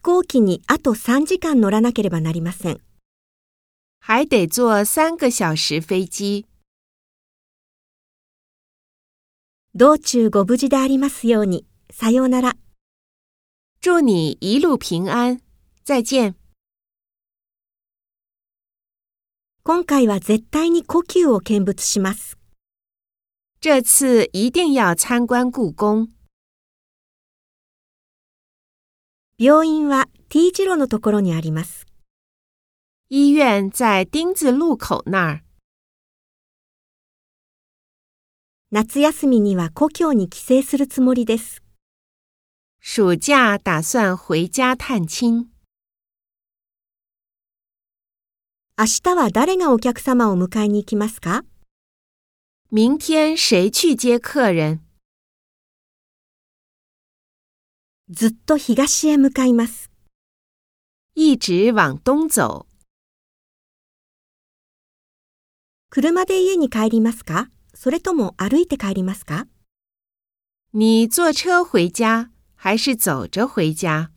飛行機にあと3時間乗らなければなりません。还得坐三个小时飞机。道中ご無事でありますように。さようなら。祝你一路平安。再见。今回は絶対に故宮を見物します。这次一定要参观故宫。病院は T 字路のところにあります。医院在丁字路口那儿。夏休みには故郷に帰省するつもりです。暑假打算回家探亲。明日は誰がお客様を迎えに行きますか？明天谁去接客人？ずっと東へ向かいます。一直往东走。車で家に帰りますか？それとも歩いて帰りますか？你坐车回家还是走着回家？